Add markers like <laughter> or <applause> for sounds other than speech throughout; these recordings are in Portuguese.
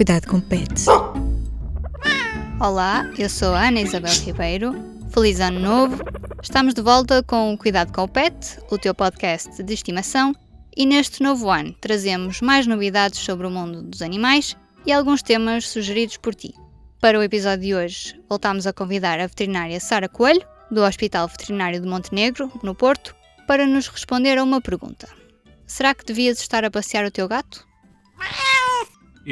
cuidado com pets. Olá, eu sou a Ana Isabel Ribeiro. Feliz Ano Novo! Estamos de volta com Cuidado com o Pet, o teu podcast de estimação, e neste novo ano trazemos mais novidades sobre o mundo dos animais e alguns temas sugeridos por ti. Para o episódio de hoje, voltamos a convidar a veterinária Sara Coelho, do Hospital Veterinário de Montenegro, no Porto, para nos responder a uma pergunta. Será que devias estar a passear o teu gato?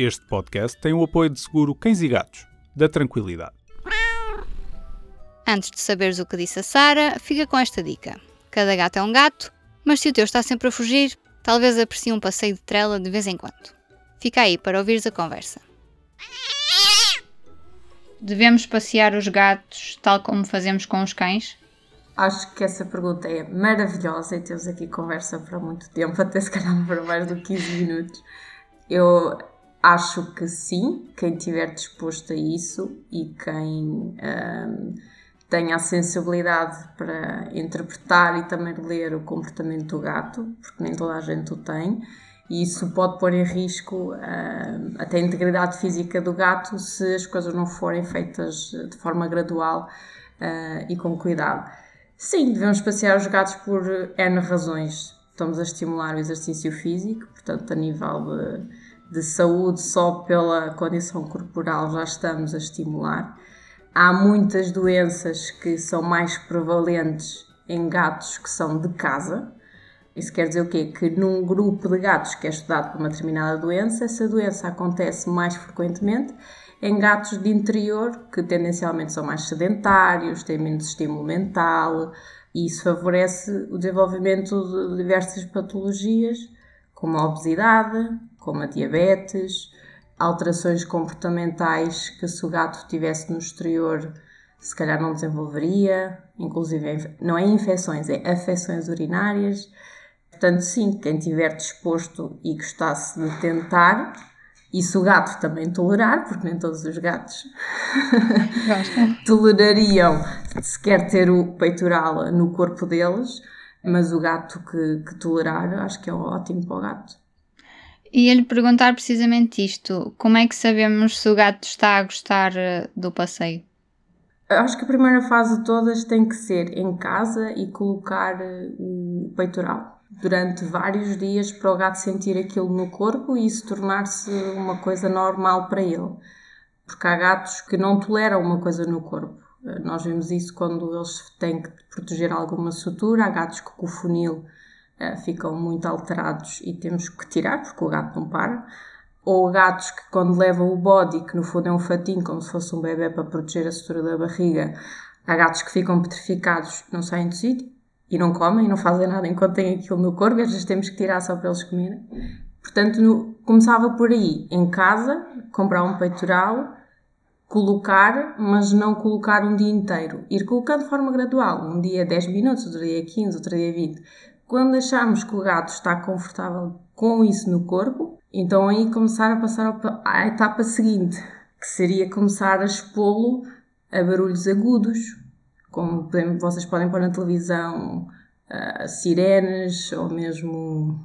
Este podcast tem o apoio de seguro Cães e Gatos, da Tranquilidade. Antes de saberes o que disse a Sara, fica com esta dica. Cada gato é um gato, mas se o teu está sempre a fugir, talvez aprecie um passeio de trela de vez em quando. Fica aí para ouvires a conversa. Devemos passear os gatos tal como fazemos com os cães? Acho que essa pergunta é maravilhosa e temos aqui conversa para muito tempo, <laughs> até se calhar para mais do que 15 minutos. Eu acho que sim, quem estiver disposto a isso e quem hum, tenha a sensibilidade para interpretar e também ler o comportamento do gato, porque nem toda a gente o tem, e isso pode pôr em risco hum, até a integridade física do gato se as coisas não forem feitas de forma gradual uh, e com cuidado. Sim, devemos passear os gatos por N razões. Estamos a estimular o exercício físico, portanto, a nível de de saúde só pela condição corporal já estamos a estimular. Há muitas doenças que são mais prevalentes em gatos que são de casa. Isso quer dizer o quê? Que num grupo de gatos que é estudado por uma determinada doença, essa doença acontece mais frequentemente em gatos de interior, que tendencialmente são mais sedentários, têm menos estímulo mental, e isso favorece o desenvolvimento de diversas patologias, como a obesidade, como a diabetes, alterações comportamentais que se o gato tivesse no exterior se calhar não desenvolveria, inclusive não é infecções, é afecções urinárias. Portanto, sim, quem estiver disposto e gostasse de tentar, e se o gato também tolerar, porque nem todos os gatos <laughs> tolerariam sequer ter o peitoral no corpo deles, mas o gato que, que tolerar, acho que é ótimo para o gato. Ia lhe perguntar precisamente isto: como é que sabemos se o gato está a gostar eh, do passeio? Acho que a primeira fase de todas tem que ser em casa e colocar eh, o peitoral durante vários dias para o gato sentir aquilo no corpo e isso tornar-se uma coisa normal para ele. Porque há gatos que não toleram uma coisa no corpo. Eh, nós vemos isso quando eles têm que proteger alguma sutura. Há gatos que com o funil uh, ficam muito alterados e temos que tirar porque o gato não para. Ou gatos que quando levam o body, que no fundo é um fatinho como se fosse um bebê para proteger a sutura da barriga, há gatos que ficam petrificados, não saem do sítio e não comem, não fazem nada enquanto têm aquilo no corpo, às vezes temos que tirar só para eles comerem. Portanto, no, começava por aí, em casa, comprar um peitoral, colocar, mas não colocar um dia inteiro. Ir colocando de forma gradual, um dia 10 minutos, outro dia 15, outro dia 20. Quando acharmos que o gato está confortável com isso no corpo, então aí começar a passar à etapa seguinte, que seria começar a expô-lo a barulhos agudos, como vocês podem pôr na televisão uh, sirenes ou mesmo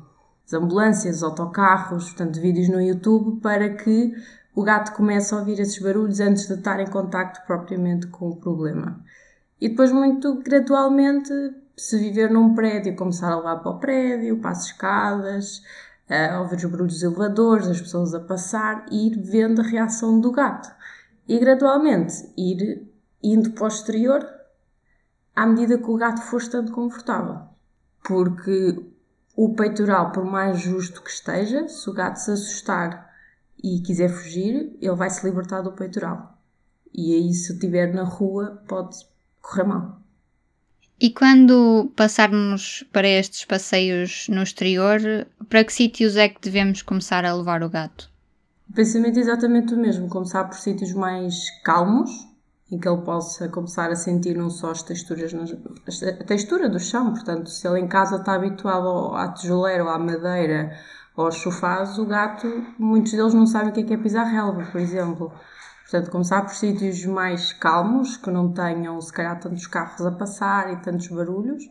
as ambulâncias, autocarros, portanto vídeos no YouTube para que o gato comece a ouvir esses barulhos antes de estar em contacto propriamente com o problema. E depois muito gradualmente se viver num prédio, começar a levar para o prédio, para as escadas, a ouvir os barulhos dos elevadores, as pessoas a passar e ir vendo a reação do gato. E gradualmente ir indo para o exterior à medida que o gato for estando confortável. Porque o peitoral, por mais justo que esteja, se o gato se assustar e quiser fugir, ele vai se libertar do peitoral. E aí, se estiver na rua, pode correr mal. E quando passarmos para estes passeios no exterior, para que sítios é que devemos começar a levar o gato? O pensamento é exatamente o mesmo, começar por sítios mais calmos, em que ele possa começar a sentir não só as texturas, a textura do chão, portanto, se ele em casa está habituado à tijoleira ou à madeira ou aos sofás, o gato, muitos deles não sabem o que é, que é pisar relva, por exemplo. Portanto, começar por sítios mais calmos, que não tenham, se calhar, tantos carros a passar e tantos barulhos,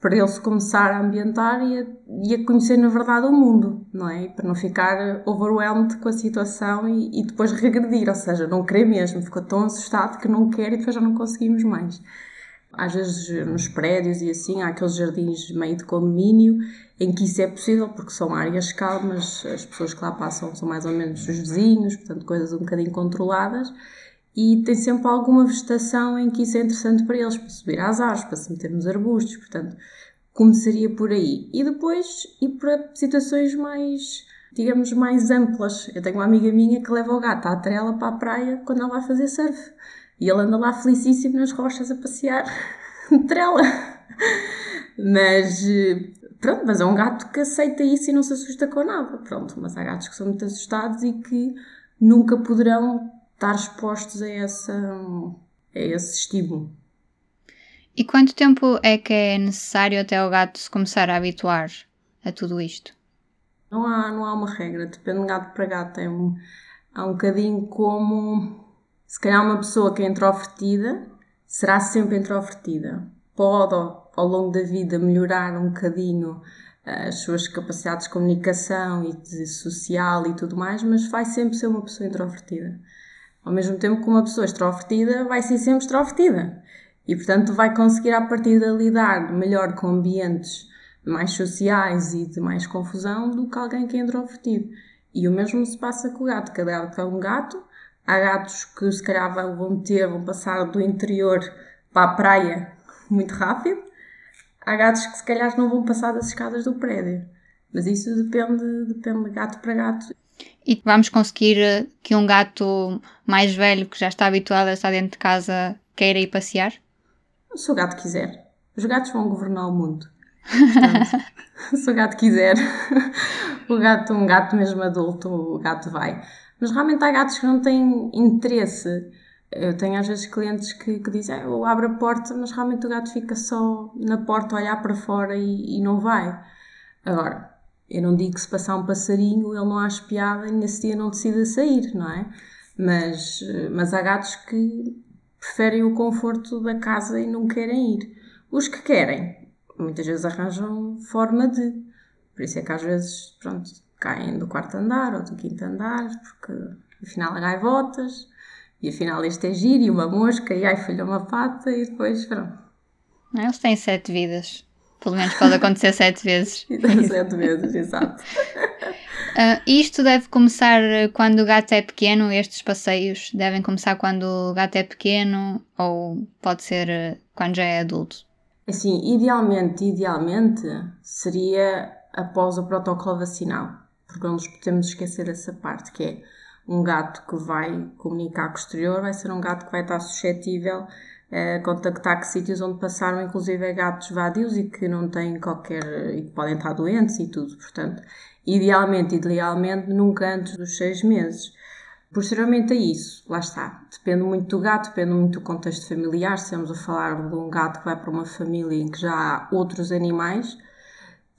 para ele se começar a ambientar e a, e a, conhecer na verdade o mundo, não é? Para não ficar overwhelmed com a situação e, e, depois regredir, ou seja, não querer mesmo, ficou tão assustado que não quer e depois já não conseguimos mais. Às vezes nos prédios e assim há aqueles jardins meio de condomínio em que isso é possível porque são áreas calmas, as pessoas que lá passam são mais ou menos os vizinhos, portanto coisas um bocadinho controladas e tem sempre alguma vegetação em que isso é interessante para eles, para subir às árvores, para se meter nos arbustos, portanto, começaria por aí. E depois ir para situações mais, digamos, mais amplas. Eu tenho uma amiga minha que leva o gato à trela para a praia quando ela vai fazer surf. E ele anda lá felicíssimo nas rochas a passear <laughs> de trela. Mas pronto, mas é um gato que aceita isso e não se assusta com nada. Pronto, mas há gatos que são muito assustados e que nunca poderão estar expostos a, essa, a esse estímulo. E quanto tempo é que é necessário até o gato se começar a habituar a tudo isto? Não há, não há uma regra, depende de gato para gato. É um, há um bocadinho como se calhar uma pessoa que é introvertida será sempre introvertida. Pode ao longo da vida melhorar um bocadinho eh, as suas capacidades de comunicação e de social e tudo mais, mas vai sempre ser uma pessoa introvertida. Ao mesmo tempo que uma pessoa extrovertida vai ser sempre extrovertida. E, portanto, vai conseguir, à partida, lidar melhor com ambientes mais sociais e de mais confusão do que alguém que é introvertido. E o mesmo se passa com o gato. Cada gato é um gato. Há gatos que, se calhar, vão ter, vão passar do interior para a praia muito rápido. Há gatos que, se calhar, não vão passar das escadas do prédio. Mas isso depende, depende de gato para gato. E vamos conseguir eh, que um gato mais velho que já está habituado a estar dentro de casa queira ir passear? Se o gato quiser. Os gatos vão governar o mundo. Portanto, <laughs> se o gato quiser, <laughs> o gato, um gato mesmo adulto, o gato vai. Mas realmente há gatos que não têm interesse. Eu tenho às vezes clientes que, que dizem, eu abro a porta, mas realmente o gato fica só na porta a olhar para fora e, e não vai. Agora, eu não digo que se passar um passarinho ele não acha piada e nesse dia não decida sair, não é? Mas, mas há gatos que preferem o conforto da casa e não querem ir. Os que querem, muitas vezes arranjam forma de. Por isso é que às vezes, pronto, caem do quarto andar ou do quinto andar, porque afinal há gaivotas, e afinal este é giro e uma mosca, e ai, falhou uma pata, e depois, pronto. Eles têm sete vidas. Pelo menos pode acontecer <laughs> sete vezes. sete vezes, exato. Uh, <laughs> isto deve começar quando o gato é pequeno, estes passeios devem começar quando o gato é pequeno ou pode ser ah, quando já é adulto? Assim, idealmente, idealmente seria após o protocolo vacinal, porque não nos podemos esquecer dessa parte, que é um gato que vai comunicar com o exterior, vai ser um gato que vai estar suscetível a contactar que sítios onde passaram inclusive gatos vadios e que não têm qualquer e que podem estar doentes e tudo, portanto idealmente, idealmente nunca antes dos seis meses. Posteriormente a isso, lá está. Depende muito do gato, depende muito do contexto familiar. Se estamos a falar de um gato que vai para uma família em que já há outros animais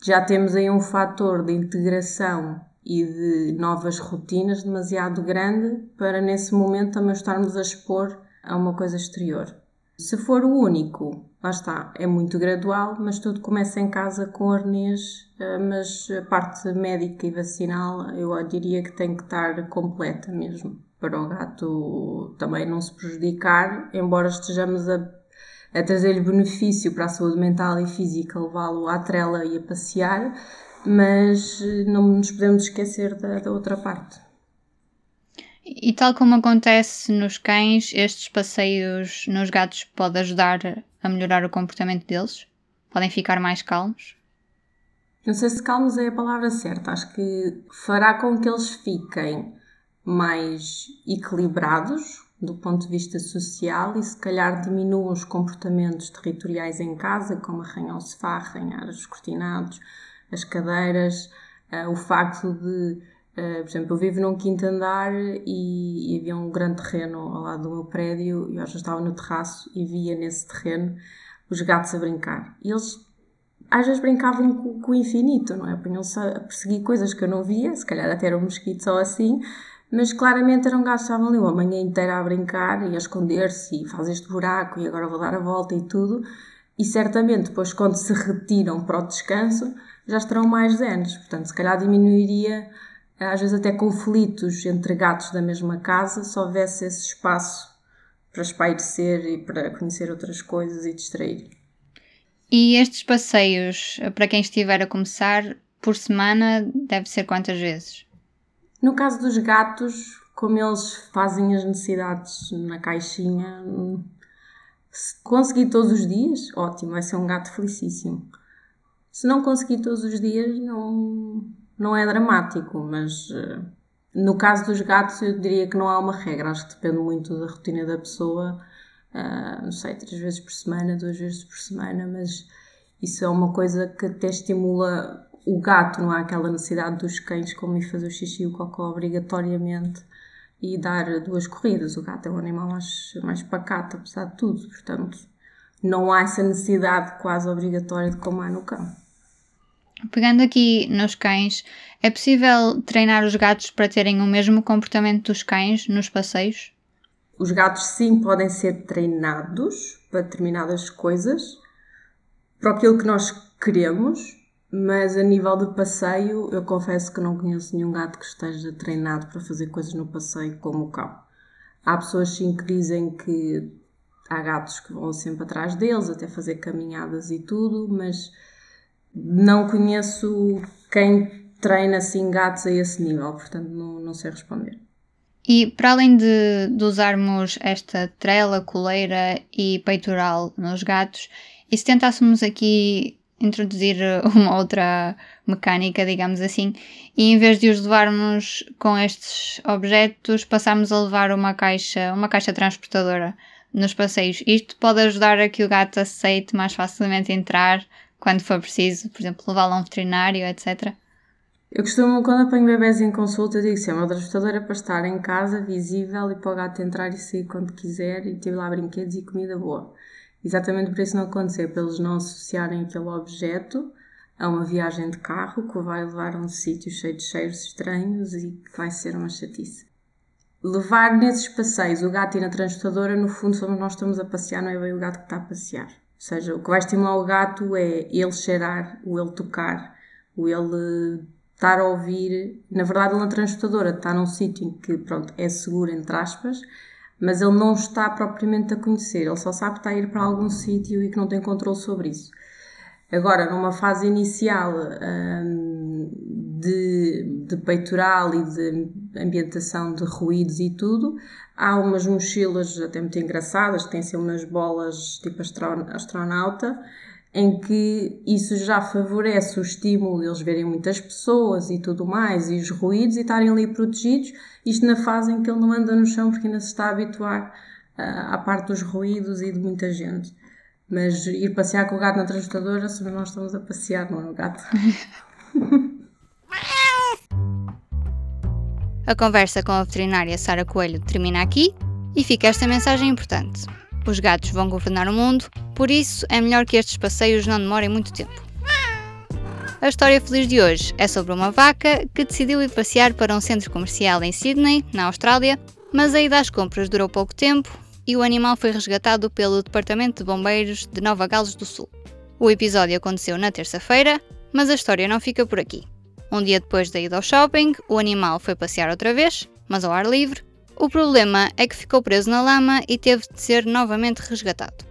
já temos aí um fator de integração e de novas rotinas demasiado grande para nesse momento também estarmos a expor a uma coisa exterior. Se for o único, lá está, é muito gradual, mas tudo começa em casa com arnês, eh, mas a parte médica e vacinal eu diria que tem que estar completa mesmo, para o gato também não se prejudicar, embora estejamos a, a trazer-lhe benefício para a saúde mental e física, levá-lo à trela e a passear, mas eh, não nos podemos esquecer da, da outra parte. E tal como acontece nos cães, estes passeios nos gatos podem ajudar a melhorar o comportamento deles? Podem ficar mais calmos? Não sei se calmos é a palavra certa. Acho que fará com que eles fiquem mais equilibrados do ponto de vista social e se calhar diminuam os comportamentos territoriais em casa, como arranhar o sofá, arranhar os cortinados, as cadeiras, uh, o facto de, uh, por exemplo, eu vivo num quinto andar e, e, havia um grande terreno ao lado do meu prédio e eu já estava no terraço e via nesse terreno os gatos a brincar. E eles às vezes brincavam com, com o infinito, não é? Punham-se a perseguir coisas que eu não via, se calhar até era um mosquito só assim, mas claramente eram gatos que estavam ali uma manhã inteira a brincar e a esconder-se e faz este buraco e agora vou dar a volta e tudo e certamente depois quando se retiram para o descanso já estarão mais zenes. Portanto, se calhar diminuiria às vezes até conflitos entre gatos da mesma casa se houvesse esse espaço para espairecer e para conhecer outras coisas e distrair. E estes passeios, para quem estiver a começar, por semana deve ser quantas vezes? No caso dos gatos, como eles fazem as necessidades na caixinha, se conseguir todos os dias, ótimo, vai ser um gato felicíssimo. Se não conseguir todos os dias, não, não é dramático, mas eh, no caso dos gatos, eu diria que não há uma regra, acho que depende muito da rotina da pessoa. Uh, não sei, três vezes por semana, duas vezes por semana, mas isso é uma coisa que até estimula o gato, não há aquela necessidade dos cães como ir fazer o xixi e o cocó obrigatoriamente e dar duas corridas. O gato é um animal mais, mais pacato, apesar de tudo, portanto, não há essa necessidade quase obrigatória de como há no cão. Pegando aqui nos cães, é possível treinar os gatos para terem o mesmo comportamento dos cães nos passeios? Os gatos, sim, podem ser treinados para determinadas coisas, para aquilo que nós queremos, mas a nível de passeio, eu confesso que não conheço nenhum gato que esteja treinado para fazer coisas no passeio como o cão. Há pessoas sim que dizem que há gatos que vão sempre atrás deles, até fazer caminhadas e tudo, mas não conheço quem treina assim gatos a esse nível, portanto não, não sei responder. E para além de, de usarmos esta trela, coleira e peitoral nos gatos, e se tentássemos aqui introduzir <laughs> uma outra mecânica, digamos assim, e em vez de os levarmos com estes objetos, passarmos a levar uma caixa, uma caixa transportadora nos passeios. Isto pode ajudar a que o gato aceite mais facilmente entrar quando for preciso, por exemplo, levá-lo a um veterinário, etc. Eu costumo, quando apanho bebés em consulta, digo sempre, a transportadora é para estar em casa, visível, e para o gato entrar e sair quando quiser, e ter lá brinquedos e comida boa. Exatamente por isso não acontecer, para eles não associarem aquele objeto a uma viagem de carro que vai levar a um sítio cheio de cheiros estranhos e que vai ser uma chatice. Levar nesses passeios o gato ir na transportadora, no fundo, somos nós estamos a passear, não é bem o gato que está a passear. Ou seja, o que vai estimular o gato é ele cheirar, o ele tocar, o ele estar a ouvir. Na verdade, ele na transportadora está num sítio em que, pronto, é seguro, entre aspas, mas ele não está propriamente a conhecer, ele só sabe que está a ir para algum sítio e que não tem controle sobre isso. Agora, numa fase inicial hum, de, de peitoral e de ambientação de ruídos e tudo, há umas mochilas até muito engraçadas, que têm assim umas bolas tipo astronauta, em que isso já favorece o estímulo eles verem muitas pessoas e tudo mais, e os ruídos, e estarem ali protegidos, isto na fase em que ele não anda no chão porque ainda se está a habituar uh, à parte dos ruídos e de muita gente. Mas ir passear com o gato na transportadora, se nós estamos a passear, não é o gato. <laughs> a conversa com a veterinária Sara Coelho termina aqui e fica esta mensagem importante. Os gatos vão governar o mundo, por isso é melhor que estes passeios não demorem muito tempo. A história feliz de hoje é sobre uma vaca que decidiu ir passear para um centro comercial em Sydney, na Austrália, mas a ida às compras durou pouco tempo e o animal foi resgatado pelo Departamento de Bombeiros de Nova Gales do Sul. O episódio aconteceu na terça-feira, mas a história não fica por aqui. Um dia depois da ida ao shopping, o animal foi passear outra vez, mas ao ar livre. O problema é que ficou preso na lama e teve de ser novamente resgatado.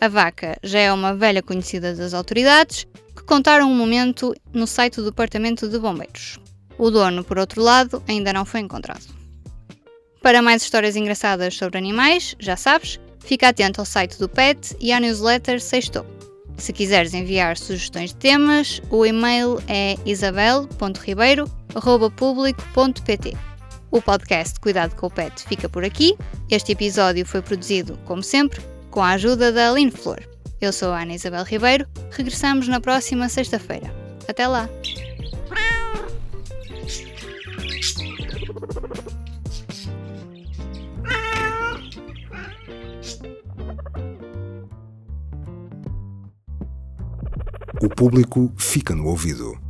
A vaca já é uma velha conhecida das autoridades, que contaram um momento no site do Departamento de Bombeiros. O dono, por outro lado, ainda não foi encontrado. Para mais histórias engraçadas sobre animais, já sabes, fica atento ao site do PET e à newsletter Sextou. Se quiseres enviar sugestões de temas, o e-mail é isabel.ribeiro.publico.pt. O podcast Cuidado com o Pet fica por aqui. Este episódio foi produzido, como sempre, com a ajuda da Aline Flor. Eu sou a Ana Isabel Ribeiro. Regressamos na próxima sexta-feira. Até lá! O público fica no ouvido.